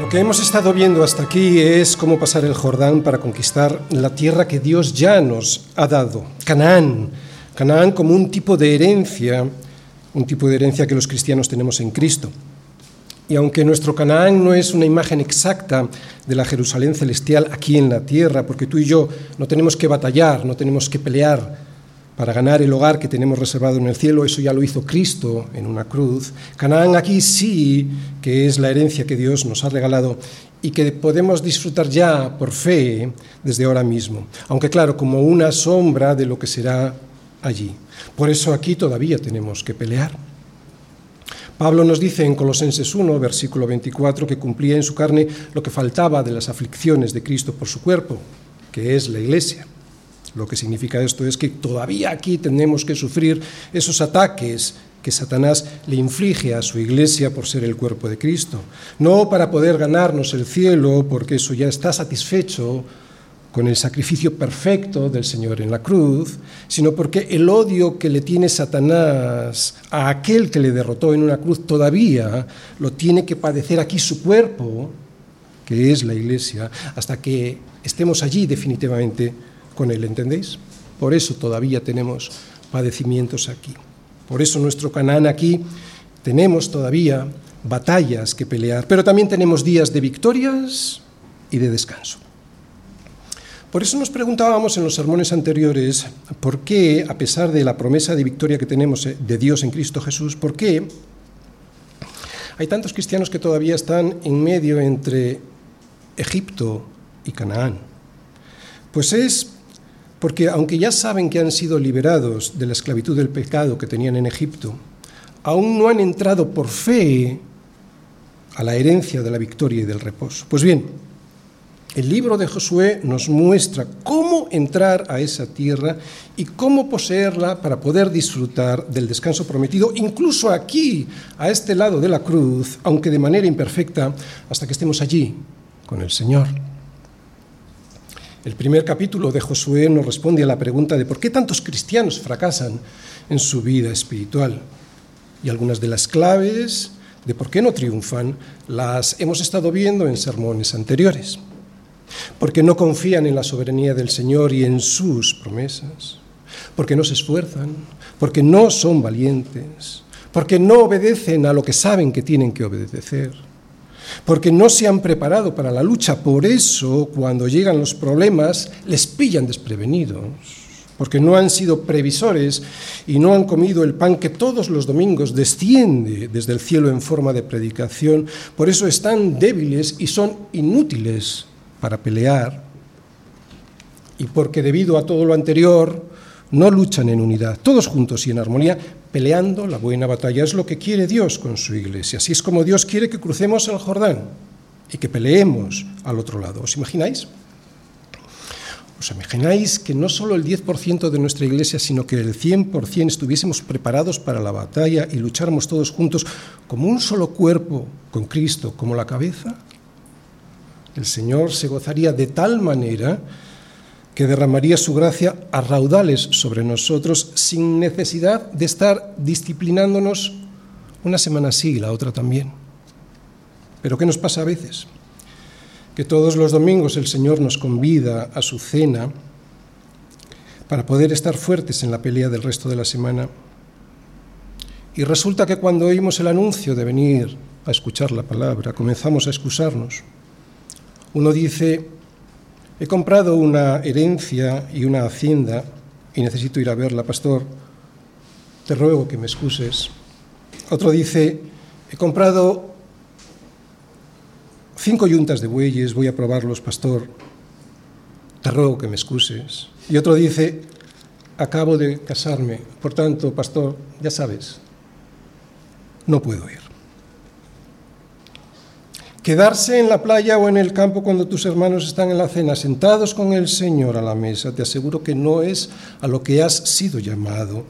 Lo que hemos estado viendo hasta aquí es cómo pasar el Jordán para conquistar la tierra que Dios ya nos ha dado, Canaán. Canaán como un tipo de herencia, un tipo de herencia que los cristianos tenemos en Cristo. Y aunque nuestro Canaán no es una imagen exacta de la Jerusalén celestial aquí en la tierra, porque tú y yo no tenemos que batallar, no tenemos que pelear para ganar el hogar que tenemos reservado en el cielo, eso ya lo hizo Cristo en una cruz. Canaán aquí sí que es la herencia que Dios nos ha regalado y que podemos disfrutar ya por fe desde ahora mismo, aunque claro, como una sombra de lo que será allí. Por eso aquí todavía tenemos que pelear. Pablo nos dice en Colosenses 1, versículo 24, que cumplía en su carne lo que faltaba de las aflicciones de Cristo por su cuerpo, que es la iglesia. Lo que significa esto es que todavía aquí tenemos que sufrir esos ataques que Satanás le inflige a su iglesia por ser el cuerpo de Cristo. No para poder ganarnos el cielo, porque eso ya está satisfecho con el sacrificio perfecto del Señor en la cruz, sino porque el odio que le tiene Satanás a aquel que le derrotó en una cruz todavía lo tiene que padecer aquí su cuerpo, que es la iglesia, hasta que estemos allí definitivamente con Él, ¿entendéis? Por eso todavía tenemos padecimientos aquí. Por eso nuestro Canaán aquí tenemos todavía batallas que pelear, pero también tenemos días de victorias y de descanso. Por eso nos preguntábamos en los sermones anteriores por qué, a pesar de la promesa de victoria que tenemos eh, de Dios en Cristo Jesús, por qué hay tantos cristianos que todavía están en medio entre Egipto y Canaán. Pues es porque aunque ya saben que han sido liberados de la esclavitud del pecado que tenían en Egipto, aún no han entrado por fe a la herencia de la victoria y del reposo. Pues bien, el libro de Josué nos muestra cómo entrar a esa tierra y cómo poseerla para poder disfrutar del descanso prometido, incluso aquí, a este lado de la cruz, aunque de manera imperfecta, hasta que estemos allí con el Señor. El primer capítulo de Josué nos responde a la pregunta de por qué tantos cristianos fracasan en su vida espiritual. Y algunas de las claves de por qué no triunfan las hemos estado viendo en sermones anteriores. Porque no confían en la soberanía del Señor y en sus promesas. Porque no se esfuerzan. Porque no son valientes. Porque no obedecen a lo que saben que tienen que obedecer porque no se han preparado para la lucha. Por eso, cuando llegan los problemas, les pillan desprevenidos, porque no han sido previsores y no han comido el pan que todos los domingos desciende desde el cielo en forma de predicación. Por eso están débiles y son inútiles para pelear. Y porque debido a todo lo anterior, no luchan en unidad, todos juntos y en armonía, peleando la buena batalla. Es lo que quiere Dios con su iglesia. Así es como Dios quiere que crucemos el Jordán y que peleemos al otro lado. ¿Os imagináis? ¿Os imagináis que no solo el 10% de nuestra iglesia, sino que el 100% estuviésemos preparados para la batalla y lucháramos todos juntos como un solo cuerpo con Cristo como la cabeza? El Señor se gozaría de tal manera que derramaría su gracia a raudales sobre nosotros sin necesidad de estar disciplinándonos una semana sí y la otra también. Pero ¿qué nos pasa a veces? Que todos los domingos el Señor nos convida a su cena para poder estar fuertes en la pelea del resto de la semana. Y resulta que cuando oímos el anuncio de venir a escuchar la palabra, comenzamos a excusarnos. Uno dice, He comprado una herencia y una hacienda y necesito ir a verla, pastor. Te ruego que me excuses. Otro dice, he comprado cinco yuntas de bueyes, voy a probarlos, pastor. Te ruego que me excuses. Y otro dice, acabo de casarme, por tanto, pastor, ya sabes, no puedo ir. Quedarse en la playa o en el campo cuando tus hermanos están en la cena, sentados con el Señor a la mesa, te aseguro que no es a lo que has sido llamado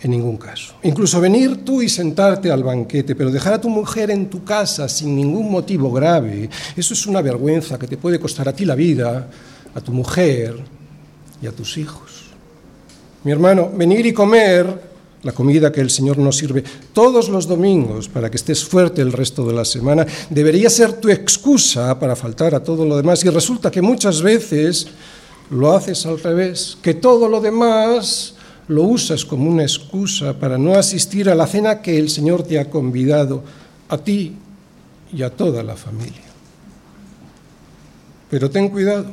en ningún caso. Incluso venir tú y sentarte al banquete, pero dejar a tu mujer en tu casa sin ningún motivo grave, eso es una vergüenza que te puede costar a ti la vida, a tu mujer y a tus hijos. Mi hermano, venir y comer la comida que el Señor nos sirve todos los domingos para que estés fuerte el resto de la semana, debería ser tu excusa para faltar a todo lo demás. Y resulta que muchas veces lo haces al revés, que todo lo demás lo usas como una excusa para no asistir a la cena que el Señor te ha convidado a ti y a toda la familia. Pero ten cuidado,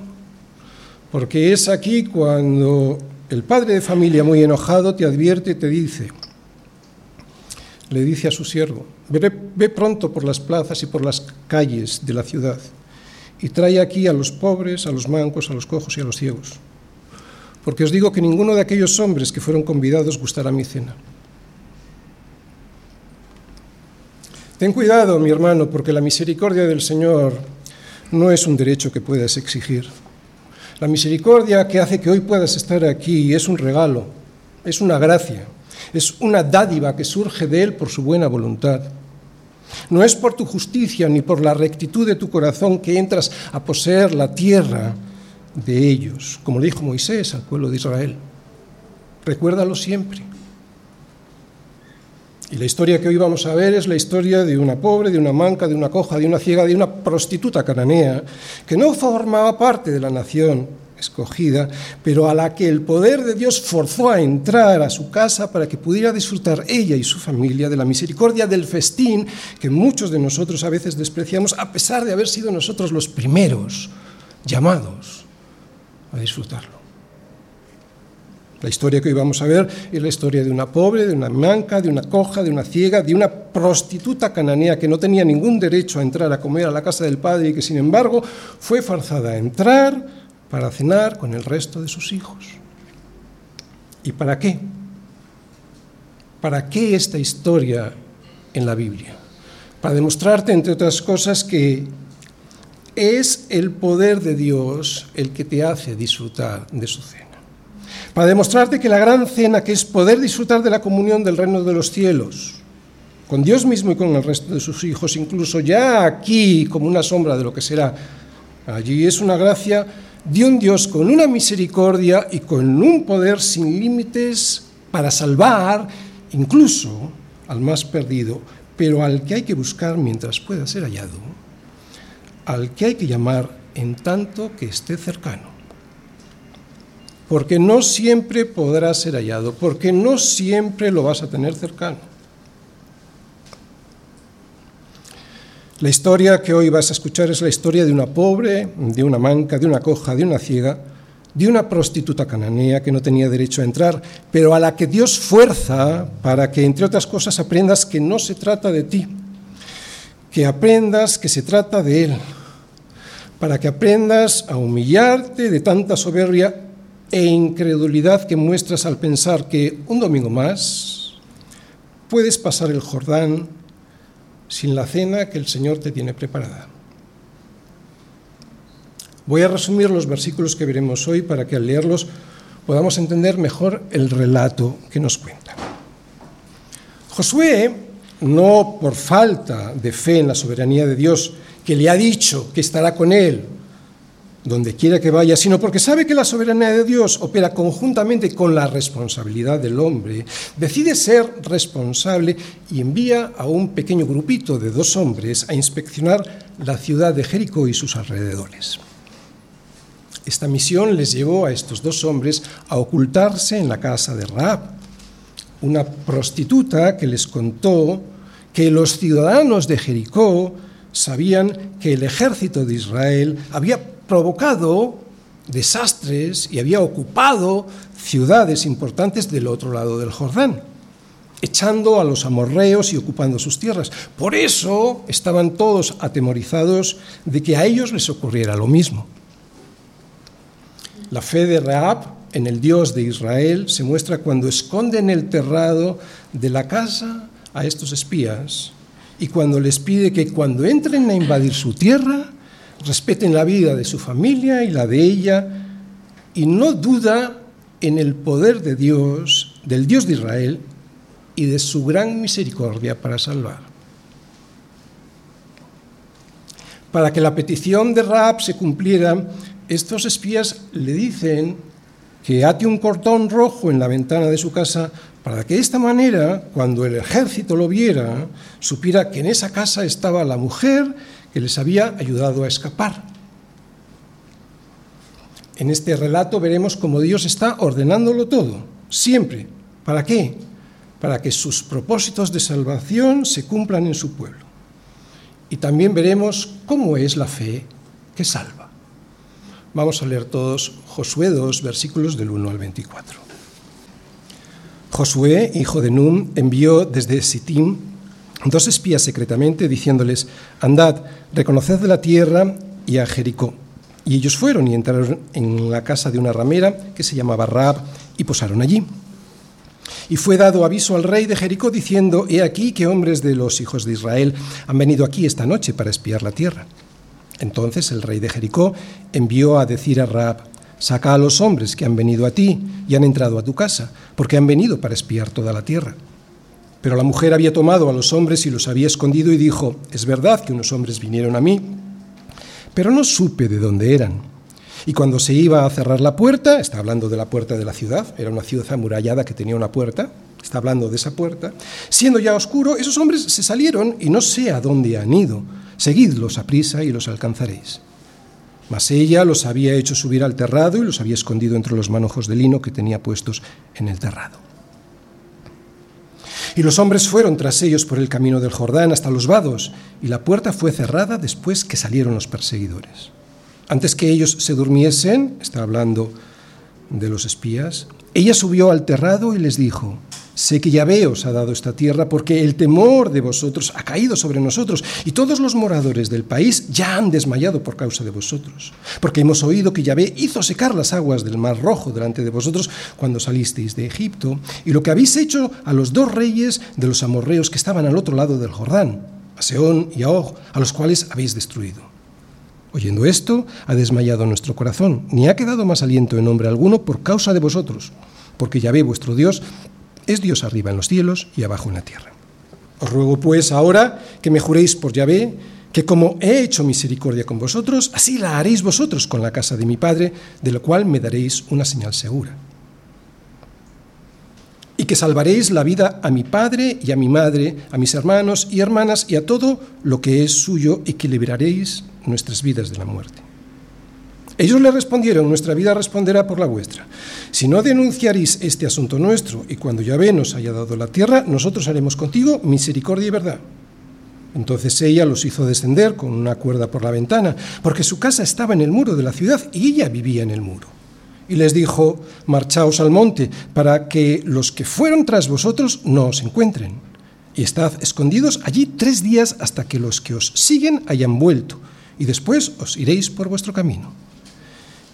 porque es aquí cuando el padre de familia, muy enojado, te advierte y te dice, le dice a su siervo, ve, pronto por las plazas y por las calles de la ciudad y trae aquí a los pobres, a los mancos, a los cojos y a los ciegos. Porque os digo que ninguno de aquellos hombres que fueron convidados gustará mi cena. Ten cuidado, mi hermano, porque la misericordia del Señor no es un derecho que puedas exigir. La misericordia que hace que hoy puedas estar aquí es un regalo, es una gracia, es una dádiva que surge de Él por su buena voluntad. No es por tu justicia ni por la rectitud de tu corazón que entras a poseer la tierra de ellos, como le dijo Moisés al pueblo de Israel. Recuérdalo siempre. Y la historia que hoy vamos a ver es la historia de una pobre, de una manca, de una coja, de una ciega, de una prostituta cananea, que no formaba parte de la nación escogida, pero a la que el poder de Dios forzó a entrar a su casa para que pudiera disfrutar ella y su familia de la misericordia del festín que muchos de nosotros a veces despreciamos, a pesar de haber sido nosotros los primeros llamados a disfrutarlo. La historia que hoy vamos a ver es la historia de una pobre, de una manca, de una coja, de una ciega, de una prostituta cananea que no tenía ningún derecho a entrar a comer a la casa del padre y que sin embargo fue forzada a entrar para cenar con el resto de sus hijos. ¿Y para qué? ¿Para qué esta historia en la Biblia? Para demostrarte, entre otras cosas, que es el poder de Dios el que te hace disfrutar de su cena para demostrarte que la gran cena, que es poder disfrutar de la comunión del reino de los cielos, con Dios mismo y con el resto de sus hijos, incluso ya aquí como una sombra de lo que será allí, es una gracia de un Dios con una misericordia y con un poder sin límites para salvar incluso al más perdido, pero al que hay que buscar mientras pueda ser hallado, al que hay que llamar en tanto que esté cercano porque no siempre podrá ser hallado, porque no siempre lo vas a tener cercano. La historia que hoy vas a escuchar es la historia de una pobre, de una manca, de una coja, de una ciega, de una prostituta cananea que no tenía derecho a entrar, pero a la que Dios fuerza para que, entre otras cosas, aprendas que no se trata de ti, que aprendas que se trata de Él, para que aprendas a humillarte de tanta soberbia e incredulidad que muestras al pensar que un domingo más puedes pasar el Jordán sin la cena que el Señor te tiene preparada. Voy a resumir los versículos que veremos hoy para que al leerlos podamos entender mejor el relato que nos cuenta. Josué, no por falta de fe en la soberanía de Dios, que le ha dicho que estará con él donde quiera que vaya, sino porque sabe que la soberanía de Dios opera conjuntamente con la responsabilidad del hombre, decide ser responsable y envía a un pequeño grupito de dos hombres a inspeccionar la ciudad de Jericó y sus alrededores. Esta misión les llevó a estos dos hombres a ocultarse en la casa de Raab, una prostituta que les contó que los ciudadanos de Jericó sabían que el ejército de Israel había provocado desastres y había ocupado ciudades importantes del otro lado del Jordán, echando a los amorreos y ocupando sus tierras. Por eso estaban todos atemorizados de que a ellos les ocurriera lo mismo. La fe de Raab en el Dios de Israel se muestra cuando esconde en el terrado de la casa a estos espías y cuando les pide que cuando entren a invadir su tierra, respeten la vida de su familia y la de ella, y no duda en el poder de Dios, del Dios de Israel, y de su gran misericordia para salvar. Para que la petición de Raab se cumpliera, estos espías le dicen que ate un cordón rojo en la ventana de su casa para que de esta manera, cuando el ejército lo viera, supiera que en esa casa estaba la mujer que les había ayudado a escapar. En este relato veremos cómo Dios está ordenándolo todo, siempre. ¿Para qué? Para que sus propósitos de salvación se cumplan en su pueblo. Y también veremos cómo es la fe que salva. Vamos a leer todos Josué 2, versículos del 1 al 24. Josué, hijo de Num, envió desde Sittim dos espías secretamente diciéndoles, andad, reconoced la tierra y a Jericó. Y ellos fueron y entraron en la casa de una ramera que se llamaba Raab y posaron allí. Y fue dado aviso al rey de Jericó diciendo, he aquí que hombres de los hijos de Israel han venido aquí esta noche para espiar la tierra. Entonces el rey de Jericó envió a decir a Raab, saca a los hombres que han venido a ti y han entrado a tu casa, porque han venido para espiar toda la tierra. Pero la mujer había tomado a los hombres y los había escondido y dijo, es verdad que unos hombres vinieron a mí, pero no supe de dónde eran. Y cuando se iba a cerrar la puerta, está hablando de la puerta de la ciudad, era una ciudad amurallada que tenía una puerta, está hablando de esa puerta, siendo ya oscuro, esos hombres se salieron y no sé a dónde han ido. Seguidlos a prisa y los alcanzaréis. Mas ella los había hecho subir al terrado y los había escondido entre los manojos de lino que tenía puestos en el terrado. Y los hombres fueron tras ellos por el camino del Jordán hasta los vados, y la puerta fue cerrada después que salieron los perseguidores. Antes que ellos se durmiesen, está hablando de los espías, ella subió al terrado y les dijo, Sé que Yahvé os ha dado esta tierra porque el temor de vosotros ha caído sobre nosotros y todos los moradores del país ya han desmayado por causa de vosotros. Porque hemos oído que Yahvé hizo secar las aguas del Mar Rojo delante de vosotros cuando salisteis de Egipto y lo que habéis hecho a los dos reyes de los amorreos que estaban al otro lado del Jordán, a Seón y a Og, a los cuales habéis destruido. Oyendo esto, ha desmayado nuestro corazón, ni ha quedado más aliento en nombre alguno por causa de vosotros, porque Yahvé vuestro Dios es Dios arriba en los cielos y abajo en la tierra. Os ruego pues ahora que me juréis por Yahvé, que como he hecho misericordia con vosotros, así la haréis vosotros con la casa de mi Padre, de lo cual me daréis una señal segura. Y que salvaréis la vida a mi Padre y a mi Madre, a mis hermanos y hermanas y a todo lo que es suyo, y que liberaréis nuestras vidas de la muerte. Ellos le respondieron, nuestra vida responderá por la vuestra. Si no denunciaréis este asunto nuestro y cuando Yahvé nos haya dado la tierra, nosotros haremos contigo misericordia y verdad. Entonces ella los hizo descender con una cuerda por la ventana, porque su casa estaba en el muro de la ciudad y ella vivía en el muro. Y les dijo, marchaos al monte, para que los que fueron tras vosotros no os encuentren. Y estad escondidos allí tres días hasta que los que os siguen hayan vuelto, y después os iréis por vuestro camino.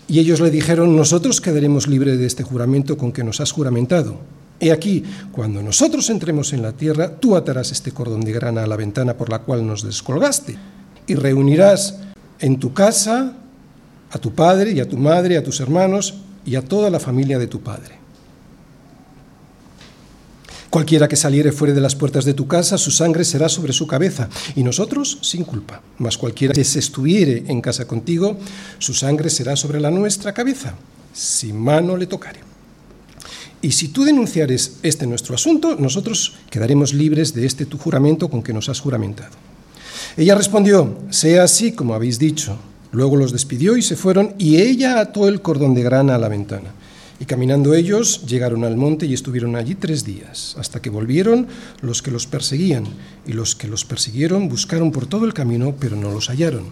Y ellos le dijeron, nosotros quedaremos libres de este juramento con que nos has juramentado. He aquí, cuando nosotros entremos en la tierra, tú atarás este cordón de grana a la ventana por la cual nos descolgaste, y reunirás en tu casa a tu padre y a tu madre, a tus hermanos y a toda la familia de tu padre. Cualquiera que saliere fuera de las puertas de tu casa, su sangre será sobre su cabeza, y nosotros sin culpa. Mas cualquiera que se estuviere en casa contigo, su sangre será sobre la nuestra cabeza, si mano le tocare. Y si tú denunciares este nuestro asunto, nosotros quedaremos libres de este tu juramento con que nos has juramentado. Ella respondió, sea así como habéis dicho. Luego los despidió y se fueron, y ella ató el cordón de grana a la ventana. Y caminando ellos llegaron al monte y estuvieron allí tres días, hasta que volvieron los que los perseguían, y los que los persiguieron buscaron por todo el camino, pero no los hallaron.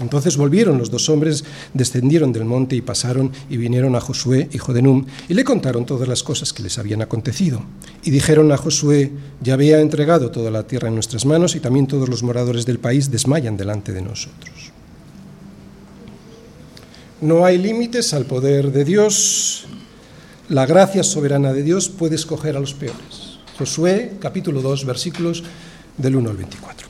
Entonces volvieron los dos hombres, descendieron del monte y pasaron y vinieron a Josué, hijo de Num, y le contaron todas las cosas que les habían acontecido. Y dijeron a Josué, ya había entregado toda la tierra en nuestras manos y también todos los moradores del país desmayan delante de nosotros. No hay límites al poder de Dios. La gracia soberana de Dios puede escoger a los peores. Josué capítulo 2 versículos del 1 al 24.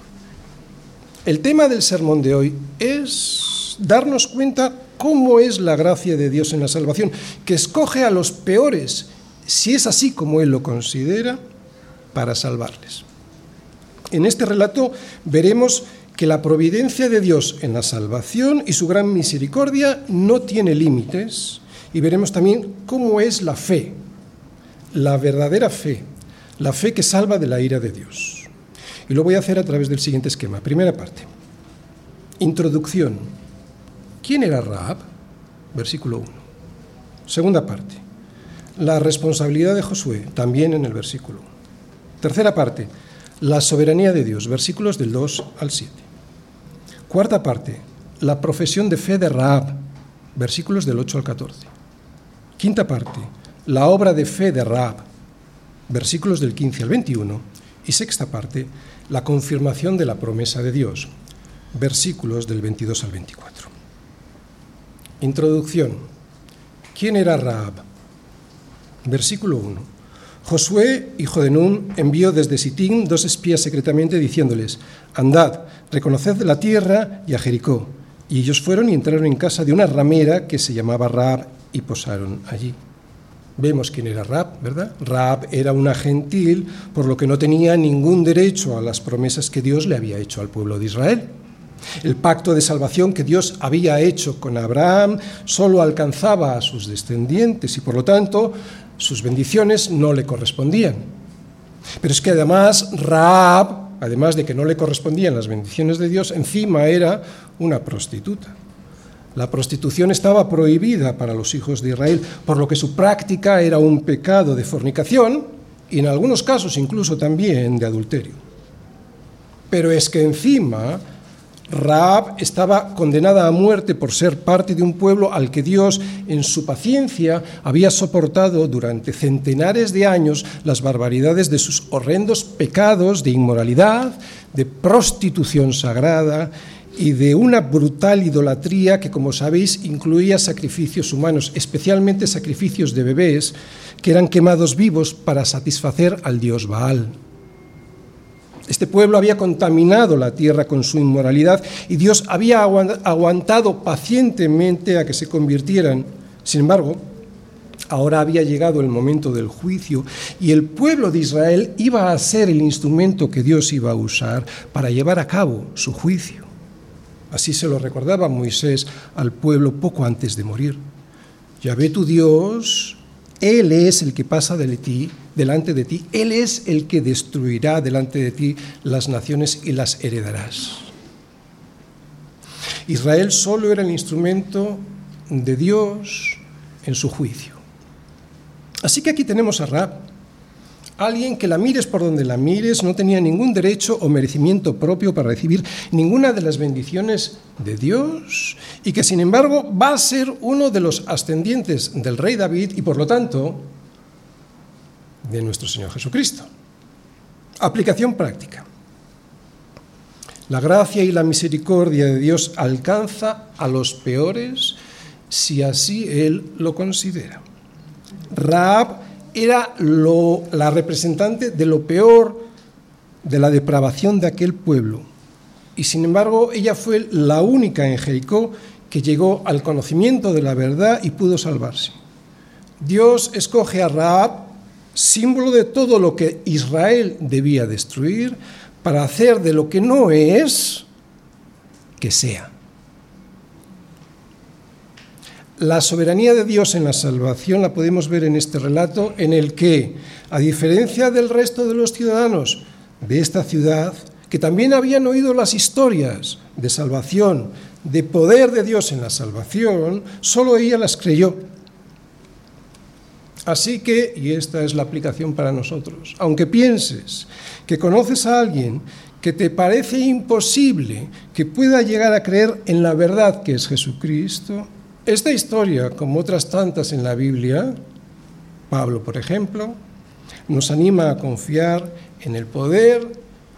El tema del sermón de hoy es darnos cuenta cómo es la gracia de Dios en la salvación, que escoge a los peores, si es así como Él lo considera, para salvarles. En este relato veremos que la providencia de Dios en la salvación y su gran misericordia no tiene límites y veremos también cómo es la fe, la verdadera fe, la fe que salva de la ira de Dios. Y lo voy a hacer a través del siguiente esquema. Primera parte. Introducción. ¿Quién era Raab? Versículo 1. Segunda parte. La responsabilidad de Josué, también en el versículo 1. Tercera parte. La soberanía de Dios, versículos del 2 al 7. Cuarta parte. La profesión de fe de Raab, versículos del 8 al 14. Quinta parte. La obra de fe de Raab, versículos del 15 al 21. Y sexta parte. La confirmación de la promesa de Dios, versículos del 22 al 24. Introducción. ¿Quién era Raab? Versículo 1. Josué, hijo de Nun, envió desde Sitín dos espías secretamente diciéndoles, Andad, reconoced la tierra y a Jericó. Y ellos fueron y entraron en casa de una ramera que se llamaba Raab y posaron allí. Vemos quién era Raab, ¿verdad? Raab era una gentil, por lo que no tenía ningún derecho a las promesas que Dios le había hecho al pueblo de Israel. El pacto de salvación que Dios había hecho con Abraham solo alcanzaba a sus descendientes y por lo tanto sus bendiciones no le correspondían. Pero es que además Raab, además de que no le correspondían las bendiciones de Dios, encima era una prostituta. La prostitución estaba prohibida para los hijos de Israel, por lo que su práctica era un pecado de fornicación y en algunos casos incluso también de adulterio. Pero es que encima Raab estaba condenada a muerte por ser parte de un pueblo al que Dios, en su paciencia, había soportado durante centenares de años las barbaridades de sus horrendos pecados de inmoralidad, de prostitución sagrada y de una brutal idolatría que, como sabéis, incluía sacrificios humanos, especialmente sacrificios de bebés que eran quemados vivos para satisfacer al dios Baal. Este pueblo había contaminado la tierra con su inmoralidad y Dios había aguantado pacientemente a que se convirtieran. Sin embargo, ahora había llegado el momento del juicio y el pueblo de Israel iba a ser el instrumento que Dios iba a usar para llevar a cabo su juicio. Así se lo recordaba Moisés al pueblo poco antes de morir. Ya ve tu Dios él es el que pasa de ti, delante de ti. Él es el que destruirá delante de ti las naciones y las heredarás. Israel solo era el instrumento de Dios en su juicio. Así que aquí tenemos a Rab, Alguien que la mires por donde la mires no tenía ningún derecho o merecimiento propio para recibir ninguna de las bendiciones de Dios y que sin embargo va a ser uno de los ascendientes del rey David y por lo tanto de nuestro Señor Jesucristo. Aplicación práctica. La gracia y la misericordia de Dios alcanza a los peores si así Él lo considera. Raab era la representante de lo peor de la depravación de aquel pueblo. Y sin embargo, ella fue la única en Jericó que llegó al conocimiento de la verdad y pudo salvarse. Dios escoge a Raab, símbolo de todo lo que Israel debía destruir, para hacer de lo que no es, que sea. La soberanía de Dios en la salvación la podemos ver en este relato en el que, a diferencia del resto de los ciudadanos de esta ciudad, que también habían oído las historias de salvación, de poder de Dios en la salvación, solo ella las creyó. Así que, y esta es la aplicación para nosotros, aunque pienses que conoces a alguien que te parece imposible que pueda llegar a creer en la verdad que es Jesucristo, esta historia, como otras tantas en la Biblia, Pablo, por ejemplo, nos anima a confiar en el poder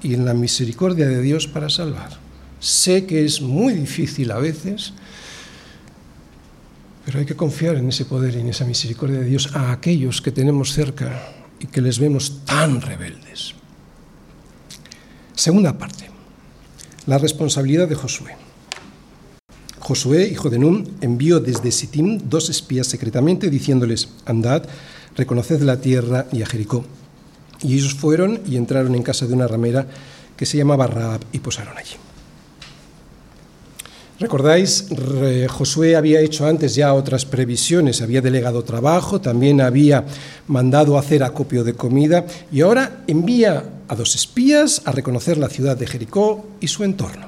y en la misericordia de Dios para salvar. Sé que es muy difícil a veces, pero hay que confiar en ese poder y en esa misericordia de Dios a aquellos que tenemos cerca y que les vemos tan rebeldes. Segunda parte, la responsabilidad de Josué. Josué, hijo de Nun, envió desde Sittim dos espías secretamente diciéndoles, andad, reconoced la tierra y a Jericó. Y ellos fueron y entraron en casa de una ramera que se llamaba Raab y posaron allí. Recordáis, Josué había hecho antes ya otras previsiones, había delegado trabajo, también había mandado hacer acopio de comida y ahora envía a dos espías a reconocer la ciudad de Jericó y su entorno.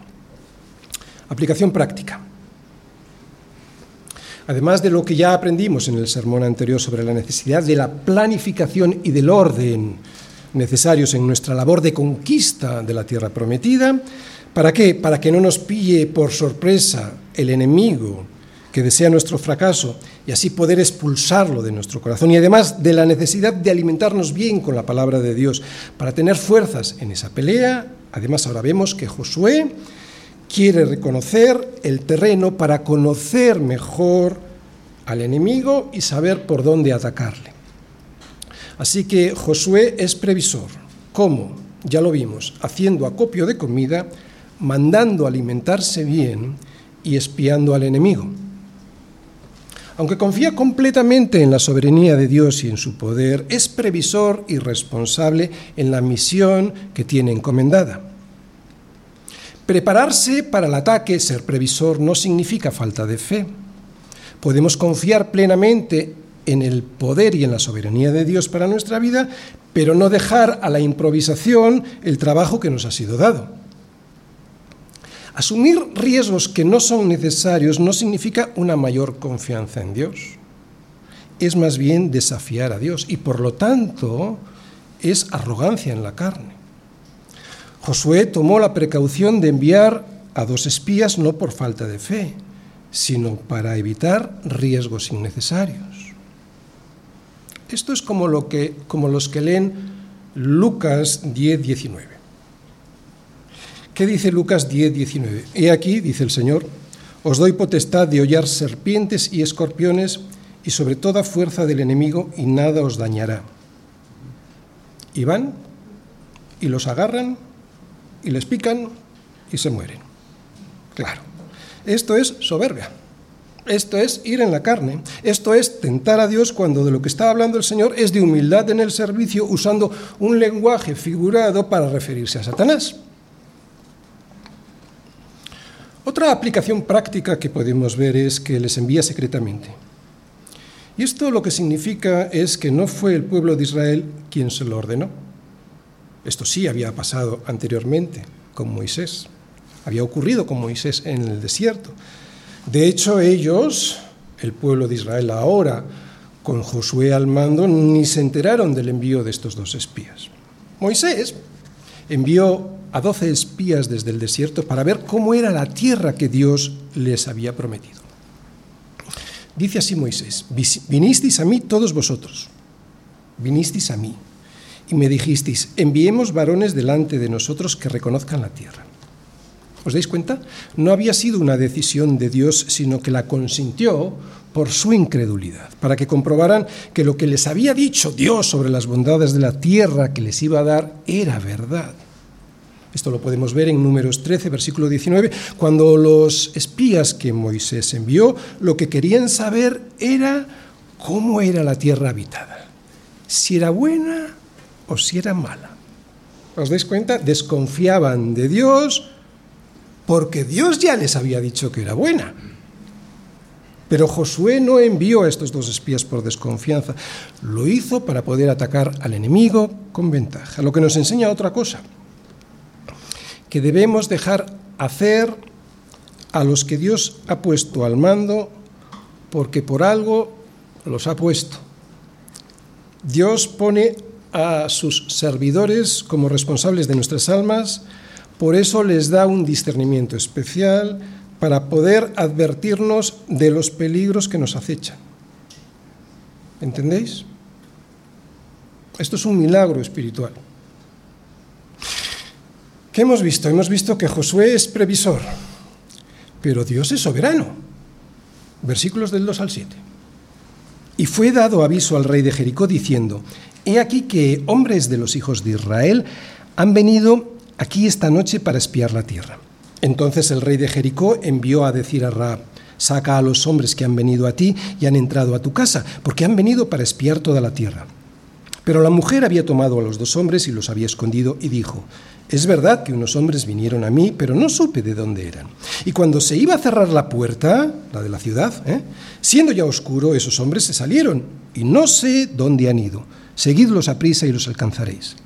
Aplicación práctica. Además de lo que ya aprendimos en el sermón anterior sobre la necesidad de la planificación y del orden necesarios en nuestra labor de conquista de la tierra prometida, ¿Para qué? Para que no nos pille por sorpresa el enemigo que desea nuestro fracaso y así poder expulsarlo de nuestro corazón. Y además de la necesidad de alimentarnos bien con la palabra de Dios para tener fuerzas en esa pelea. Además ahora vemos que Josué quiere reconocer el terreno para conocer mejor al enemigo y saber por dónde atacarle. Así que Josué es previsor. ¿Cómo? Ya lo vimos, haciendo acopio de comida mandando alimentarse bien y espiando al enemigo. Aunque confía completamente en la soberanía de Dios y en su poder, es previsor y responsable en la misión que tiene encomendada. Prepararse para el ataque, ser previsor, no significa falta de fe. Podemos confiar plenamente en el poder y en la soberanía de Dios para nuestra vida, pero no dejar a la improvisación el trabajo que nos ha sido dado. Asumir riesgos que no son necesarios no significa una mayor confianza en Dios. Es más bien desafiar a Dios y por lo tanto es arrogancia en la carne. Josué tomó la precaución de enviar a dos espías no por falta de fe, sino para evitar riesgos innecesarios. Esto es como, lo que, como los que leen Lucas 10, 19. ¿Qué dice Lucas 10, 19? He aquí, dice el Señor, os doy potestad de hollar serpientes y escorpiones y sobre toda fuerza del enemigo y nada os dañará. Y van y los agarran y les pican y se mueren. Claro, esto es soberbia. Esto es ir en la carne. Esto es tentar a Dios cuando de lo que está hablando el Señor es de humildad en el servicio usando un lenguaje figurado para referirse a Satanás. Otra aplicación práctica que podemos ver es que les envía secretamente. Y esto lo que significa es que no fue el pueblo de Israel quien se lo ordenó. Esto sí había pasado anteriormente con Moisés. Había ocurrido con Moisés en el desierto. De hecho, ellos, el pueblo de Israel ahora, con Josué al mando, ni se enteraron del envío de estos dos espías. Moisés envió a doce espías desde el desierto para ver cómo era la tierra que Dios les había prometido. Dice así Moisés, vinisteis a mí todos vosotros, vinisteis a mí y me dijisteis, enviemos varones delante de nosotros que reconozcan la tierra. ¿Os dais cuenta? No había sido una decisión de Dios, sino que la consintió por su incredulidad, para que comprobaran que lo que les había dicho Dios sobre las bondades de la tierra que les iba a dar era verdad. Esto lo podemos ver en Números 13, versículo 19, cuando los espías que Moisés envió lo que querían saber era cómo era la tierra habitada, si era buena o si era mala. ¿Os dais cuenta? Desconfiaban de Dios porque Dios ya les había dicho que era buena. Pero Josué no envió a estos dos espías por desconfianza, lo hizo para poder atacar al enemigo con ventaja, lo que nos enseña otra cosa que debemos dejar hacer a los que Dios ha puesto al mando porque por algo los ha puesto. Dios pone a sus servidores como responsables de nuestras almas, por eso les da un discernimiento especial para poder advertirnos de los peligros que nos acechan. ¿Entendéis? Esto es un milagro espiritual. ¿Qué hemos visto? Hemos visto que Josué es previsor, pero Dios es soberano. Versículos del 2 al 7. Y fue dado aviso al rey de Jericó diciendo, He aquí que hombres de los hijos de Israel han venido aquí esta noche para espiar la tierra. Entonces el rey de Jericó envió a decir a Raab, saca a los hombres que han venido a ti y han entrado a tu casa, porque han venido para espiar toda la tierra. Pero la mujer había tomado a los dos hombres y los había escondido y dijo, es verdad que unos hombres vinieron a mí, pero no supe de dónde eran. Y cuando se iba a cerrar la puerta, la de la ciudad, ¿eh? siendo ya oscuro, esos hombres se salieron y no sé dónde han ido. Seguidlos a prisa y los alcanzaréis.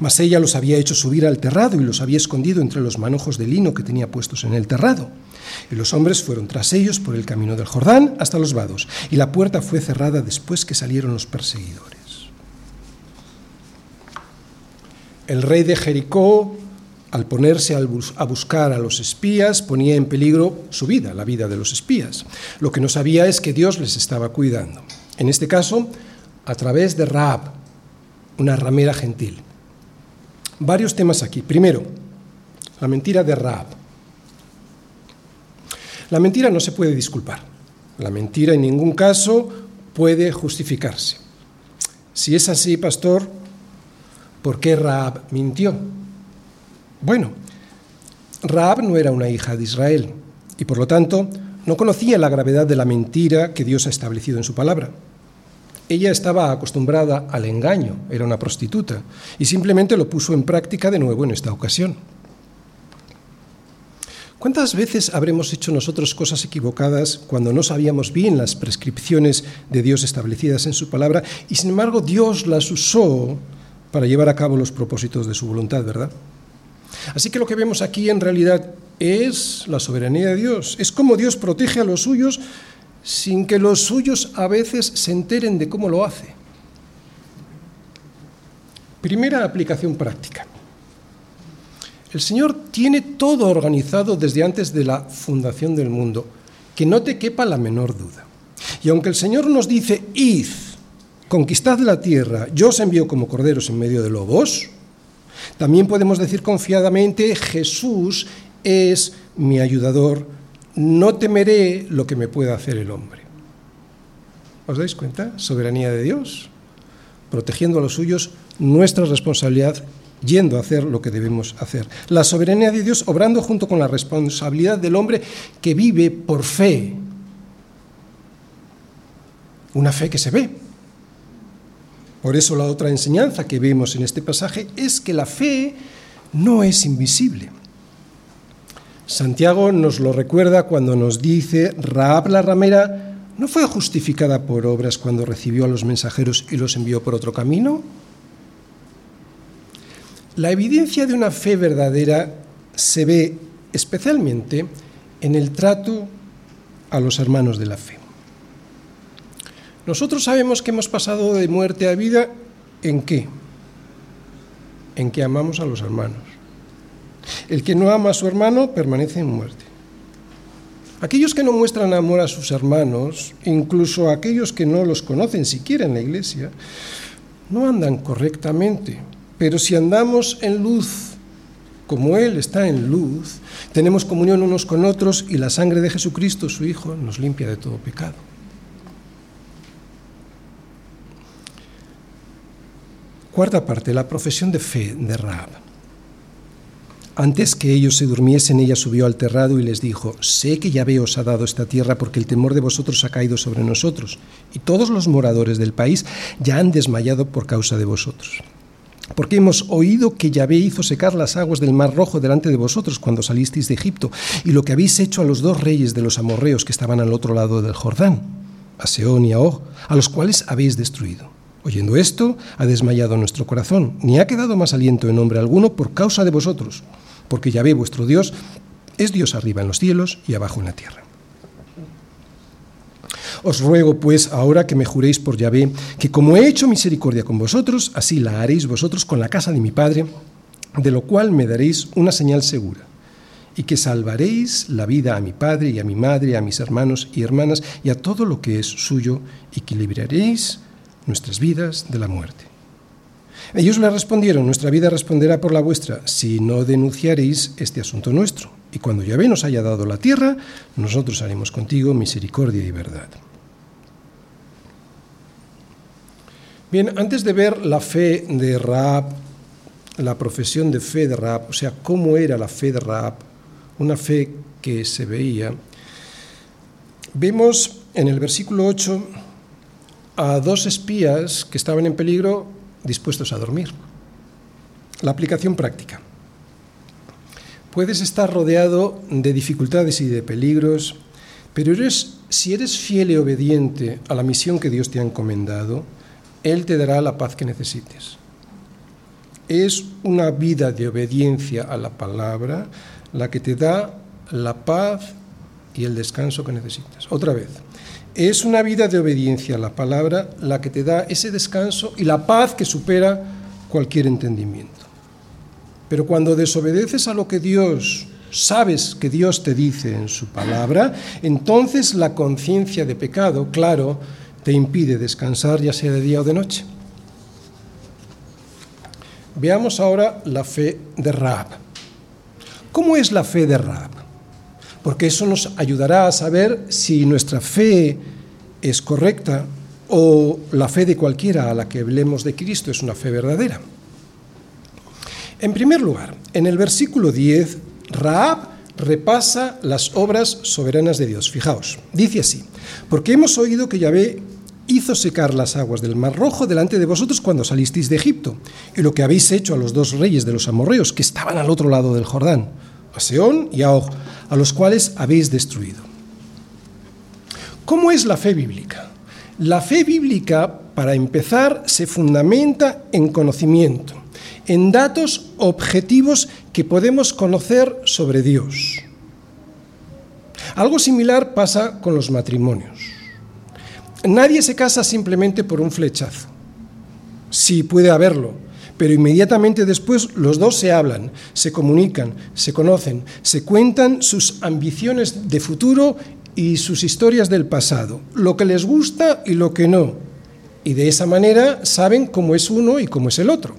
Mas ella los había hecho subir al terrado y los había escondido entre los manojos de lino que tenía puestos en el terrado. Y los hombres fueron tras ellos por el camino del Jordán hasta los vados, y la puerta fue cerrada después que salieron los perseguidores. El rey de Jericó, al ponerse a buscar a los espías, ponía en peligro su vida, la vida de los espías. Lo que no sabía es que Dios les estaba cuidando. En este caso, a través de Raab, una ramera gentil. Varios temas aquí. Primero, la mentira de Raab. La mentira no se puede disculpar. La mentira en ningún caso puede justificarse. Si es así, pastor, ¿por qué Raab mintió? Bueno, Raab no era una hija de Israel y por lo tanto no conocía la gravedad de la mentira que Dios ha establecido en su palabra. Ella estaba acostumbrada al engaño, era una prostituta, y simplemente lo puso en práctica de nuevo en esta ocasión. ¿Cuántas veces habremos hecho nosotros cosas equivocadas cuando no sabíamos bien las prescripciones de Dios establecidas en su palabra y sin embargo Dios las usó para llevar a cabo los propósitos de su voluntad, ¿verdad? Así que lo que vemos aquí en realidad es la soberanía de Dios, es cómo Dios protege a los suyos sin que los suyos a veces se enteren de cómo lo hace. Primera aplicación práctica. El Señor tiene todo organizado desde antes de la fundación del mundo, que no te quepa la menor duda. Y aunque el Señor nos dice, id, conquistad la tierra, yo os envío como corderos en medio de lobos, también podemos decir confiadamente, Jesús es mi ayudador, no temeré lo que me pueda hacer el hombre. ¿Os dais cuenta? Soberanía de Dios, protegiendo a los suyos, nuestra responsabilidad yendo a hacer lo que debemos hacer. La soberanía de Dios obrando junto con la responsabilidad del hombre que vive por fe. Una fe que se ve. Por eso la otra enseñanza que vemos en este pasaje es que la fe no es invisible. Santiago nos lo recuerda cuando nos dice, Raab la ramera no fue justificada por obras cuando recibió a los mensajeros y los envió por otro camino. La evidencia de una fe verdadera se ve especialmente en el trato a los hermanos de la fe. Nosotros sabemos que hemos pasado de muerte a vida en qué? En que amamos a los hermanos. El que no ama a su hermano permanece en muerte. Aquellos que no muestran amor a sus hermanos, incluso aquellos que no los conocen siquiera en la iglesia, no andan correctamente pero si andamos en luz, como Él está en luz, tenemos comunión unos con otros y la sangre de Jesucristo, su Hijo, nos limpia de todo pecado. Cuarta parte, la profesión de fe de Raab. Antes que ellos se durmiesen, ella subió al terrado y les dijo, sé que Yahvé os ha dado esta tierra porque el temor de vosotros ha caído sobre nosotros, y todos los moradores del país ya han desmayado por causa de vosotros porque hemos oído que Yahvé hizo secar las aguas del Mar Rojo delante de vosotros cuando salisteis de Egipto, y lo que habéis hecho a los dos reyes de los amorreos que estaban al otro lado del Jordán, a Seón y a Og, a los cuales habéis destruido. Oyendo esto, ha desmayado nuestro corazón, ni ha quedado más aliento en hombre alguno por causa de vosotros, porque Yahvé vuestro Dios es Dios arriba en los cielos y abajo en la tierra. Os ruego, pues, ahora que me juréis por Yahvé, que como he hecho misericordia con vosotros, así la haréis vosotros con la casa de mi Padre, de lo cual me daréis una señal segura, y que salvaréis la vida a mi Padre y a mi Madre, a mis hermanos y hermanas, y a todo lo que es suyo, y que libraréis nuestras vidas de la muerte. Ellos le respondieron, nuestra vida responderá por la vuestra, si no denunciaréis este asunto nuestro. Y cuando Yahvé nos haya dado la tierra, nosotros haremos contigo misericordia y verdad. Bien, antes de ver la fe de Raab, la profesión de fe de Raab, o sea, cómo era la fe de Raab, una fe que se veía, vemos en el versículo 8 a dos espías que estaban en peligro dispuestos a dormir. La aplicación práctica. Puedes estar rodeado de dificultades y de peligros, pero eres, si eres fiel y obediente a la misión que Dios te ha encomendado, Él te dará la paz que necesites. Es una vida de obediencia a la palabra la que te da la paz y el descanso que necesitas. Otra vez, es una vida de obediencia a la palabra la que te da ese descanso y la paz que supera cualquier entendimiento. Pero cuando desobedeces a lo que Dios sabes que Dios te dice en su palabra, entonces la conciencia de pecado, claro, te impide descansar ya sea de día o de noche. Veamos ahora la fe de Raab. ¿Cómo es la fe de Raab? Porque eso nos ayudará a saber si nuestra fe es correcta o la fe de cualquiera a la que hablemos de Cristo es una fe verdadera. En primer lugar, en el versículo 10, Raab repasa las obras soberanas de Dios. Fijaos, dice así, porque hemos oído que Yahvé hizo secar las aguas del Mar Rojo delante de vosotros cuando salisteis de Egipto, y lo que habéis hecho a los dos reyes de los amorreos que estaban al otro lado del Jordán, a Seón y a Og, a los cuales habéis destruido. ¿Cómo es la fe bíblica? La fe bíblica, para empezar, se fundamenta en conocimiento en datos objetivos que podemos conocer sobre Dios. Algo similar pasa con los matrimonios. Nadie se casa simplemente por un flechazo. Sí, puede haberlo, pero inmediatamente después los dos se hablan, se comunican, se conocen, se cuentan sus ambiciones de futuro y sus historias del pasado, lo que les gusta y lo que no. Y de esa manera saben cómo es uno y cómo es el otro.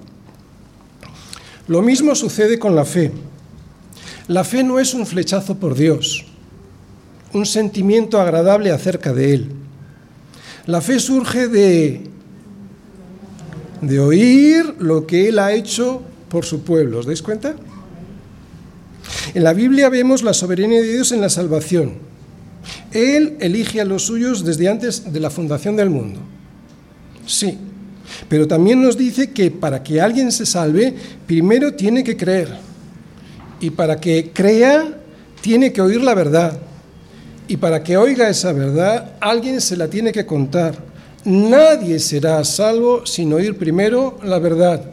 Lo mismo sucede con la fe. La fe no es un flechazo por Dios, un sentimiento agradable acerca de Él. La fe surge de, de oír lo que Él ha hecho por su pueblo. ¿Os dais cuenta? En la Biblia vemos la soberanía de Dios en la salvación. Él elige a los suyos desde antes de la fundación del mundo. Sí, pero también nos dice que para que alguien se salve, primero tiene que creer. Y para que crea, tiene que oír la verdad. Y para que oiga esa verdad, alguien se la tiene que contar. Nadie será salvo sin oír primero la verdad.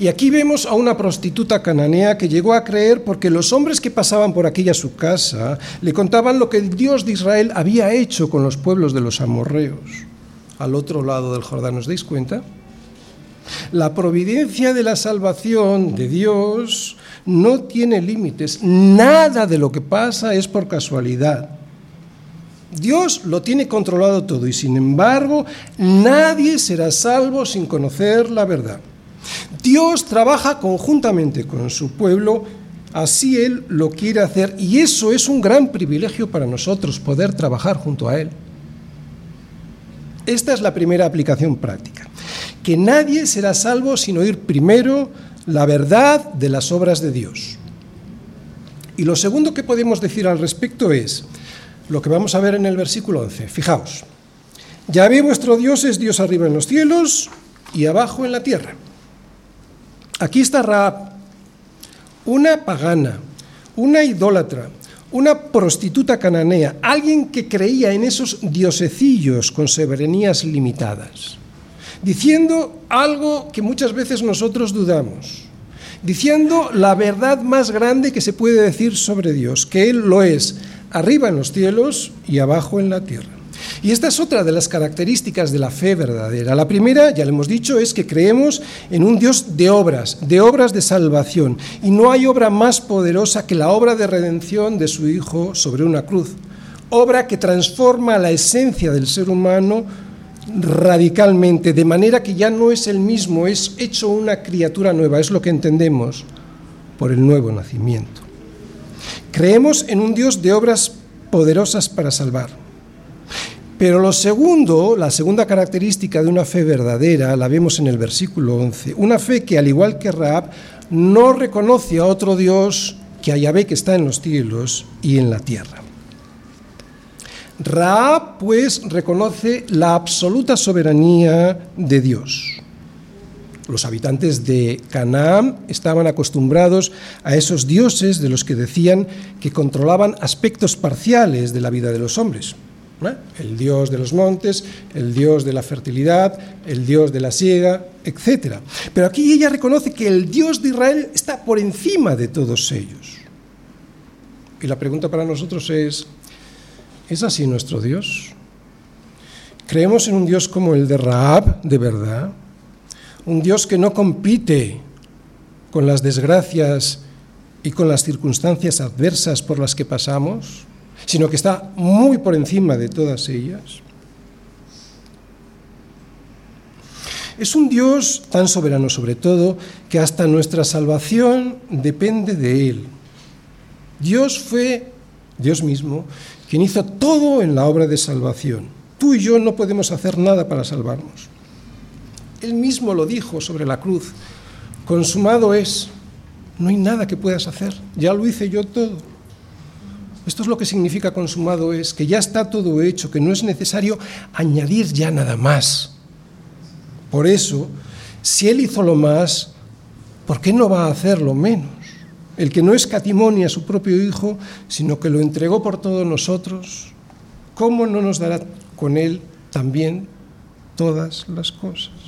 Y aquí vemos a una prostituta cananea que llegó a creer porque los hombres que pasaban por aquella su casa le contaban lo que el Dios de Israel había hecho con los pueblos de los amorreos al otro lado del Jordán. ¿Os dais cuenta? La providencia de la salvación de Dios no tiene límites. Nada de lo que pasa es por casualidad. Dios lo tiene controlado todo y sin embargo nadie será salvo sin conocer la verdad. Dios trabaja conjuntamente con su pueblo, así Él lo quiere hacer y eso es un gran privilegio para nosotros, poder trabajar junto a Él. Esta es la primera aplicación práctica. Que nadie será salvo sin oír primero la verdad de las obras de Dios. Y lo segundo que podemos decir al respecto es lo que vamos a ver en el versículo 11. Fijaos, ya ve vuestro Dios es Dios arriba en los cielos y abajo en la tierra. Aquí está Raab, una pagana, una idólatra, una prostituta cananea, alguien que creía en esos diosecillos con soberanías limitadas, diciendo algo que muchas veces nosotros dudamos, diciendo la verdad más grande que se puede decir sobre Dios, que Él lo es, arriba en los cielos y abajo en la tierra. Y esta es otra de las características de la fe verdadera. La primera, ya le hemos dicho, es que creemos en un Dios de obras, de obras de salvación. Y no hay obra más poderosa que la obra de redención de su Hijo sobre una cruz. Obra que transforma la esencia del ser humano radicalmente, de manera que ya no es el mismo, es hecho una criatura nueva, es lo que entendemos por el nuevo nacimiento. Creemos en un Dios de obras poderosas para salvar. Pero lo segundo, la segunda característica de una fe verdadera, la vemos en el versículo 11. Una fe que, al igual que Raab, no reconoce a otro Dios que a Yahvé que está en los cielos y en la tierra. Raab, pues, reconoce la absoluta soberanía de Dios. Los habitantes de Canaán estaban acostumbrados a esos dioses de los que decían que controlaban aspectos parciales de la vida de los hombres. El dios de los montes, el dios de la fertilidad, el dios de la siega, etc. Pero aquí ella reconoce que el dios de Israel está por encima de todos ellos. Y la pregunta para nosotros es, ¿es así nuestro Dios? ¿Creemos en un Dios como el de Raab, de verdad? Un Dios que no compite con las desgracias y con las circunstancias adversas por las que pasamos, sino que está muy por encima de todas ellas. Es un Dios tan soberano sobre todo que hasta nuestra salvación depende de Él. Dios fue, Dios mismo, quien hizo todo en la obra de salvación. Tú y yo no podemos hacer nada para salvarnos. Él mismo lo dijo sobre la cruz. Consumado es. No hay nada que puedas hacer. Ya lo hice yo todo. Esto es lo que significa consumado es, que ya está todo hecho, que no es necesario añadir ya nada más. Por eso, si Él hizo lo más, ¿por qué no va a hacer lo menos? El que no escatimonia a su propio Hijo, sino que lo entregó por todos nosotros, ¿cómo no nos dará con Él también todas las cosas?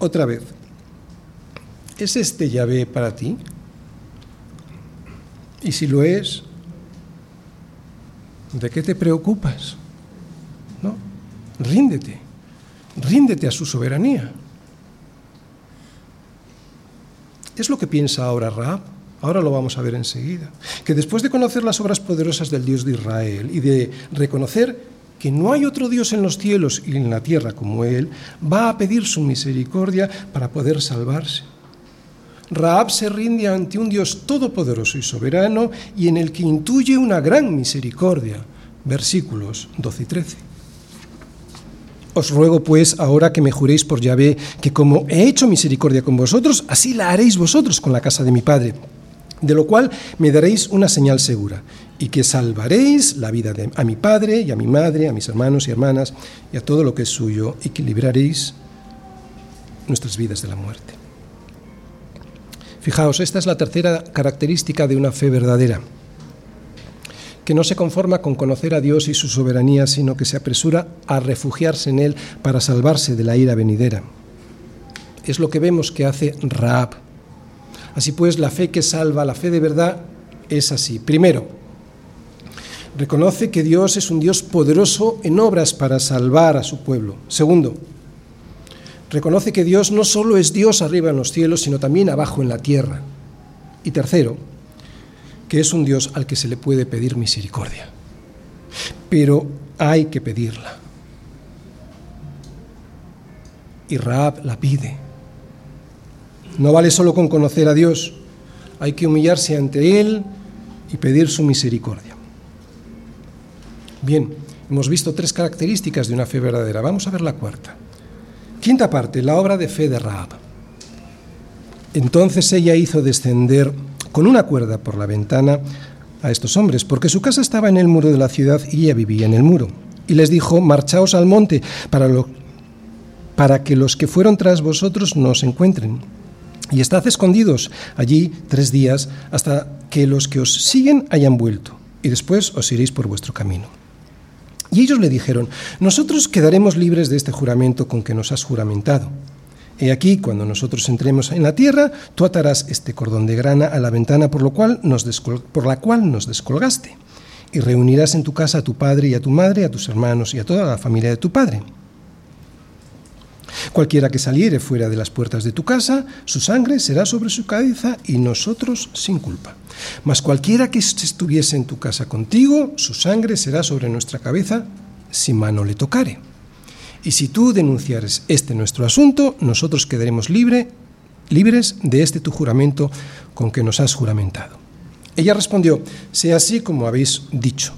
Otra vez, ¿es este Yahvé para ti? Y si lo es, ¿de qué te preocupas? ¿No? Ríndete, ríndete a su soberanía. Es lo que piensa ahora Raab. Ahora lo vamos a ver enseguida. Que después de conocer las obras poderosas del Dios de Israel y de reconocer que no hay otro Dios en los cielos y en la tierra como Él, va a pedir su misericordia para poder salvarse. Raab se rinde ante un Dios todopoderoso y soberano y en el que intuye una gran misericordia. Versículos 12 y 13. Os ruego pues ahora que me juréis por Yahvé que como he hecho misericordia con vosotros, así la haréis vosotros con la casa de mi Padre de lo cual me daréis una señal segura, y que salvaréis la vida de, a mi padre y a mi madre, a mis hermanos y hermanas, y a todo lo que es suyo, y que libraréis nuestras vidas de la muerte. Fijaos, esta es la tercera característica de una fe verdadera, que no se conforma con conocer a Dios y su soberanía, sino que se apresura a refugiarse en Él para salvarse de la ira venidera. Es lo que vemos que hace Raab Así pues, la fe que salva, la fe de verdad, es así. Primero, reconoce que Dios es un Dios poderoso en obras para salvar a su pueblo. Segundo, reconoce que Dios no solo es Dios arriba en los cielos, sino también abajo en la tierra. Y tercero, que es un Dios al que se le puede pedir misericordia. Pero hay que pedirla. Y Raab la pide. No vale solo con conocer a Dios, hay que humillarse ante Él y pedir su misericordia. Bien, hemos visto tres características de una fe verdadera. Vamos a ver la cuarta. Quinta parte, la obra de fe de Raab. Entonces ella hizo descender con una cuerda por la ventana a estos hombres, porque su casa estaba en el muro de la ciudad y ella vivía en el muro. Y les dijo, marchaos al monte para, que los que fueron tras vosotros nos encuentren y estad escondidos allí tres días hasta que los que os siguen hayan vuelto, y después os iréis por vuestro camino. Y ellos le dijeron, nosotros quedaremos libres de este juramento con que nos has juramentado. He aquí, cuando nosotros entremos en la tierra, tú atarás este cordón de grana a la ventana por, por la cual nos descolgaste, y reunirás en tu casa a tu padre y a tu madre, a tus hermanos y a toda la familia de tu padre Cualquiera que saliere fuera de las puertas de tu casa, su sangre será sobre su cabeza y nosotros sin culpa. Mas cualquiera que estuviese en tu casa contigo, su sangre será sobre nuestra cabeza si mano le tocare. Y si tú denunciares este nuestro asunto, nosotros quedaremos libre, libres de este tu juramento con que nos has juramentado. Ella respondió, sea así como habéis dicho.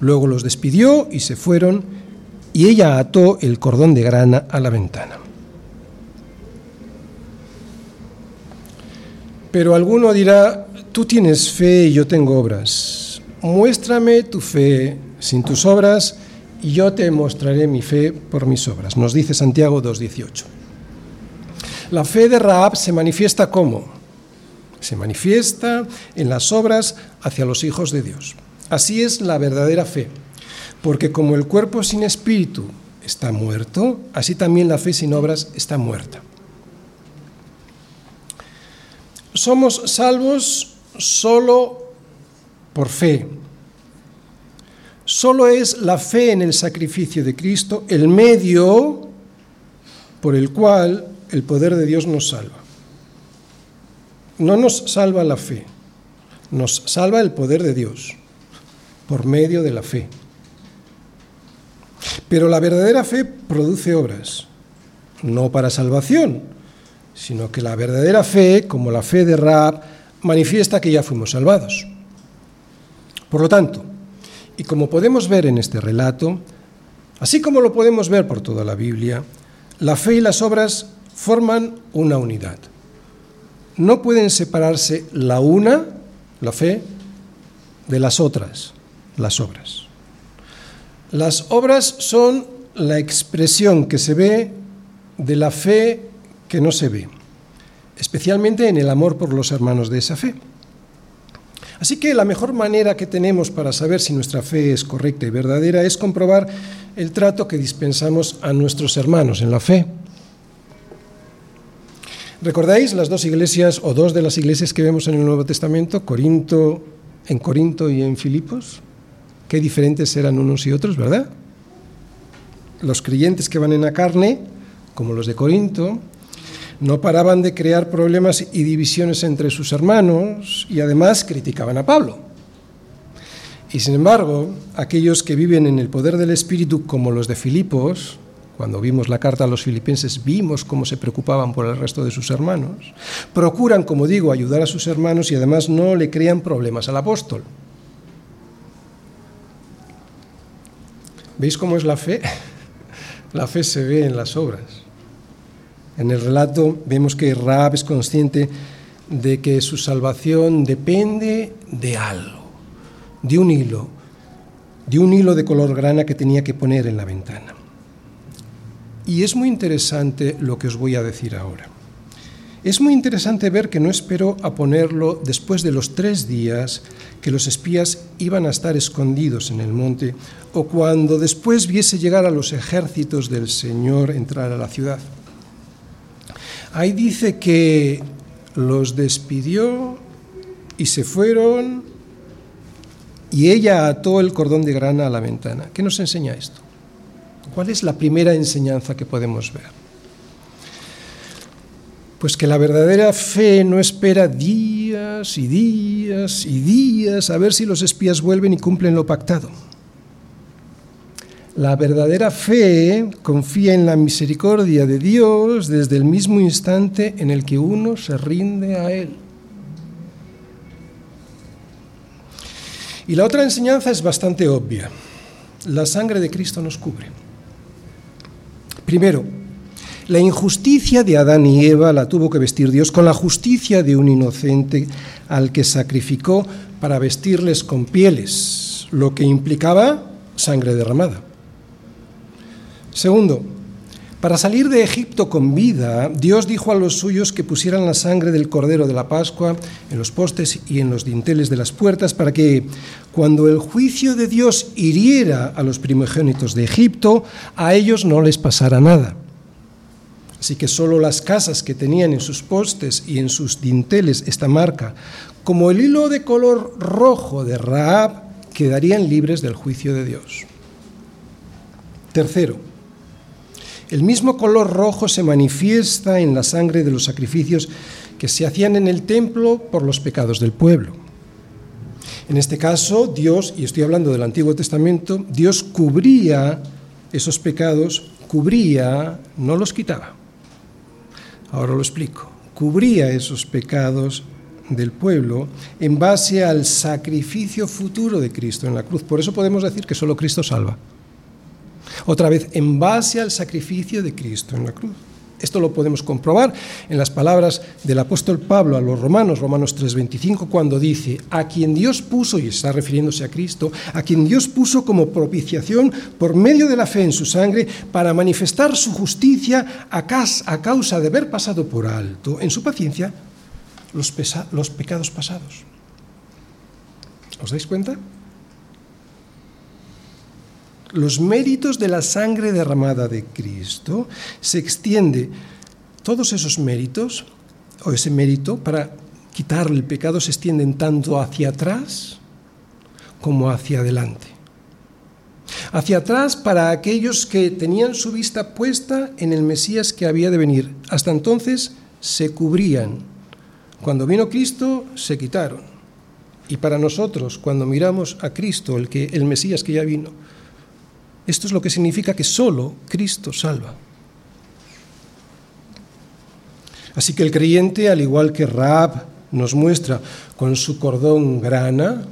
Luego los despidió y se fueron y ella ató el cordón de grana a la ventana. Pero alguno dirá, tú tienes fe y yo tengo obras. Muéstrame tu fe sin tus obras y yo te mostraré mi fe por mis obras, nos dice Santiago 2.18. La fe de Raab se manifiesta como? Se manifiesta en las obras hacia los hijos de Dios. Así es la verdadera fe, porque como el cuerpo sin espíritu está muerto, así también la fe sin obras está muerta. Somos salvos solo por fe. Solo es la fe en el sacrificio de Cristo el medio por el cual el poder de Dios nos salva. No nos salva la fe, nos salva el poder de Dios por medio de la fe. Pero la verdadera fe produce obras, no para salvación, sino que la verdadera fe, como la fe de Raab, manifiesta que ya fuimos salvados. Por lo tanto, y como podemos ver en este relato, así como lo podemos ver por toda la Biblia, la fe y las obras forman una unidad. No pueden separarse la una, la fe, de las otras, las obras. Las obras son la expresión que se ve de la fe que no se ve, especialmente en el amor por los hermanos de esa fe. Así que la mejor manera que tenemos para saber si nuestra fe es correcta y verdadera es comprobar el trato que dispensamos a nuestros hermanos en la fe. ¿Recordáis las dos iglesias o dos de las iglesias que vemos en el Nuevo Testamento, Corinto, en Corinto y en Filipos? Qué diferentes eran unos y otros, ¿verdad? Los creyentes que van en la carne, como los de Corinto, no paraban de crear problemas y divisiones entre sus hermanos y además criticaban a Pablo. Y sin embargo, aquellos que viven en el poder del Espíritu, como los de Filipos, cuando vimos la carta a los filipenses, vimos cómo se preocupaban por el resto de sus hermanos, procuran, como digo, ayudar a sus hermanos y además no le crean problemas al apóstol. ¿Veis cómo es la fe? La fe se ve en las obras. En el relato vemos que Raab es consciente de que su salvación depende de algo, de un hilo, de un hilo de color grana que tenía que poner en la ventana. Y es muy interesante lo que os voy a decir ahora. Es muy interesante ver que no esperó a ponerlo después de los tres días que los espías iban a estar escondidos en el monte o cuando después viese llegar a los ejércitos del Señor entrar a la ciudad. Ahí dice que los despidió y se fueron y ella ató el cordón de grana a la ventana. ¿Qué nos enseña esto? ¿Cuál es la primera enseñanza que podemos ver? Pues que la verdadera fe no espera días y días y días a ver si los espías vuelven y cumplen lo pactado. La verdadera fe confía en la misericordia de Dios desde el mismo instante en el que uno se rinde a Él. Y la otra enseñanza es bastante obvia. La sangre de Cristo nos cubre. Primero, la injusticia de Adán y Eva la tuvo que vestir Dios con la justicia de un inocente al que sacrificó para vestirles con pieles, lo que implicaba sangre derramada. Segundo, para salir de Egipto con vida, Dios dijo a los suyos que pusieran la sangre del cordero de la Pascua en los postes y en los dinteles de las puertas para que, cuando el juicio de Dios hiriera a los primogénitos de Egipto, a ellos no les pasara nada. Así que solo las casas que tenían en sus postes y en sus dinteles esta marca, como el hilo de color rojo de Raab, quedarían libres del juicio de Dios. Tercero, el mismo color rojo se manifiesta en la sangre de los sacrificios que se hacían en el templo por los pecados del pueblo. En este caso, Dios, y estoy hablando del Antiguo Testamento, Dios cubría esos pecados, cubría, no los quitaba. Ahora lo explico. Cubría esos pecados del pueblo en base al sacrificio futuro de Cristo en la cruz. Por eso podemos decir que solo Cristo salva. Otra vez, en base al sacrificio de Cristo en la cruz. Esto lo podemos comprobar en las palabras del apóstol Pablo a los romanos, Romanos 3:25, cuando dice, a quien Dios puso, y está refiriéndose a Cristo, a quien Dios puso como propiciación por medio de la fe en su sangre para manifestar su justicia a causa de haber pasado por alto en su paciencia los, los pecados pasados. ¿Os dais cuenta? Los méritos de la sangre derramada de Cristo, se extiende todos esos méritos, o ese mérito, para quitar el pecado, se extienden tanto hacia atrás como hacia adelante. Hacia atrás para aquellos que tenían su vista puesta en el Mesías que había de venir. Hasta entonces se cubrían. Cuando vino Cristo, se quitaron. Y para nosotros, cuando miramos a Cristo, el, que, el Mesías que ya vino, esto es lo que significa que solo Cristo salva. Así que el creyente, al igual que Raab nos muestra con su cordón grana,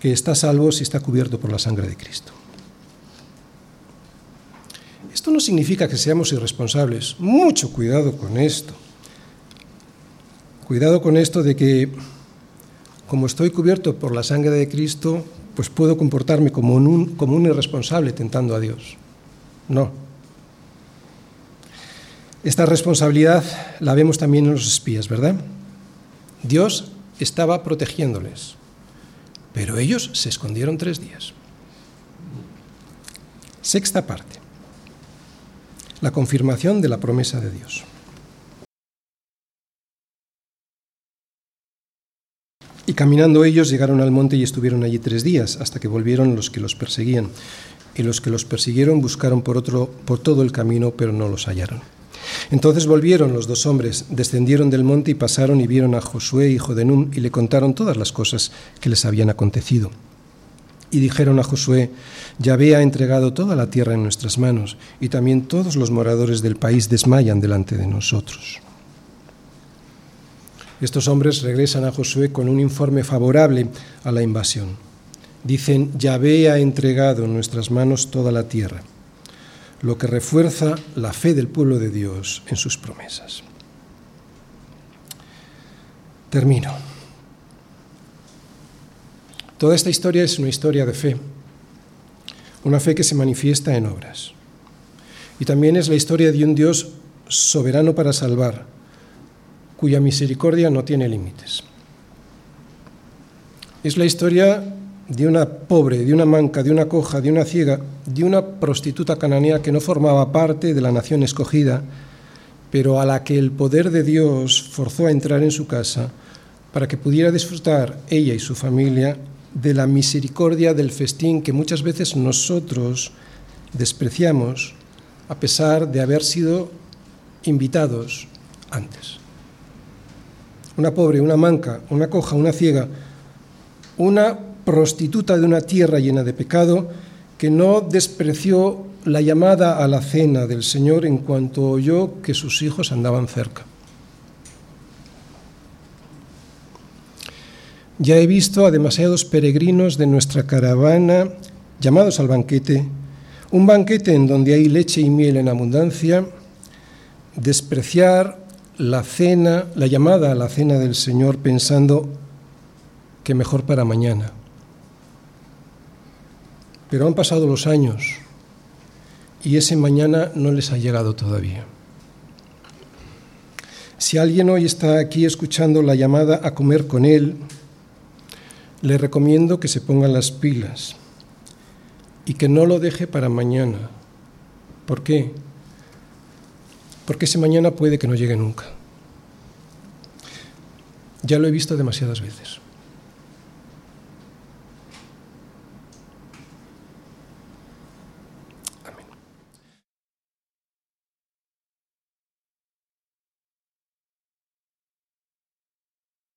que está salvo si está cubierto por la sangre de Cristo. Esto no significa que seamos irresponsables. Mucho cuidado con esto. Cuidado con esto de que, como estoy cubierto por la sangre de Cristo, pues puedo comportarme como un, como un irresponsable tentando a Dios. No. Esta responsabilidad la vemos también en los espías, ¿verdad? Dios estaba protegiéndoles, pero ellos se escondieron tres días. Sexta parte. La confirmación de la promesa de Dios. Y caminando ellos llegaron al monte y estuvieron allí tres días, hasta que volvieron los que los perseguían. Y los que los persiguieron buscaron por, otro, por todo el camino, pero no los hallaron. Entonces volvieron los dos hombres, descendieron del monte y pasaron y vieron a Josué, hijo de Nun, y le contaron todas las cosas que les habían acontecido. Y dijeron a Josué, Yahvé ha entregado toda la tierra en nuestras manos, y también todos los moradores del país desmayan delante de nosotros. Estos hombres regresan a Josué con un informe favorable a la invasión. Dicen, Yahvé ha entregado en nuestras manos toda la tierra, lo que refuerza la fe del pueblo de Dios en sus promesas. Termino. Toda esta historia es una historia de fe, una fe que se manifiesta en obras. Y también es la historia de un Dios soberano para salvar, cuya misericordia no tiene límites. Es la historia de una pobre, de una manca, de una coja, de una ciega, de una prostituta cananea que no formaba parte de la nación escogida, pero a la que el poder de Dios forzó a entrar en su casa para que pudiera disfrutar ella y su familia de la misericordia del festín que muchas veces nosotros despreciamos a pesar de haber sido invitados antes una pobre, una manca, una coja, una ciega, una prostituta de una tierra llena de pecado, que no despreció la llamada a la cena del Señor en cuanto oyó que sus hijos andaban cerca. Ya he visto a demasiados peregrinos de nuestra caravana llamados al banquete, un banquete en donde hay leche y miel en abundancia, despreciar la cena, la llamada a la cena del Señor pensando que mejor para mañana. Pero han pasado los años y ese mañana no les ha llegado todavía. Si alguien hoy está aquí escuchando la llamada a comer con Él, le recomiendo que se pongan las pilas y que no lo deje para mañana. ¿Por qué? Porque ese mañana puede que no llegue nunca. Ya lo he visto demasiadas veces.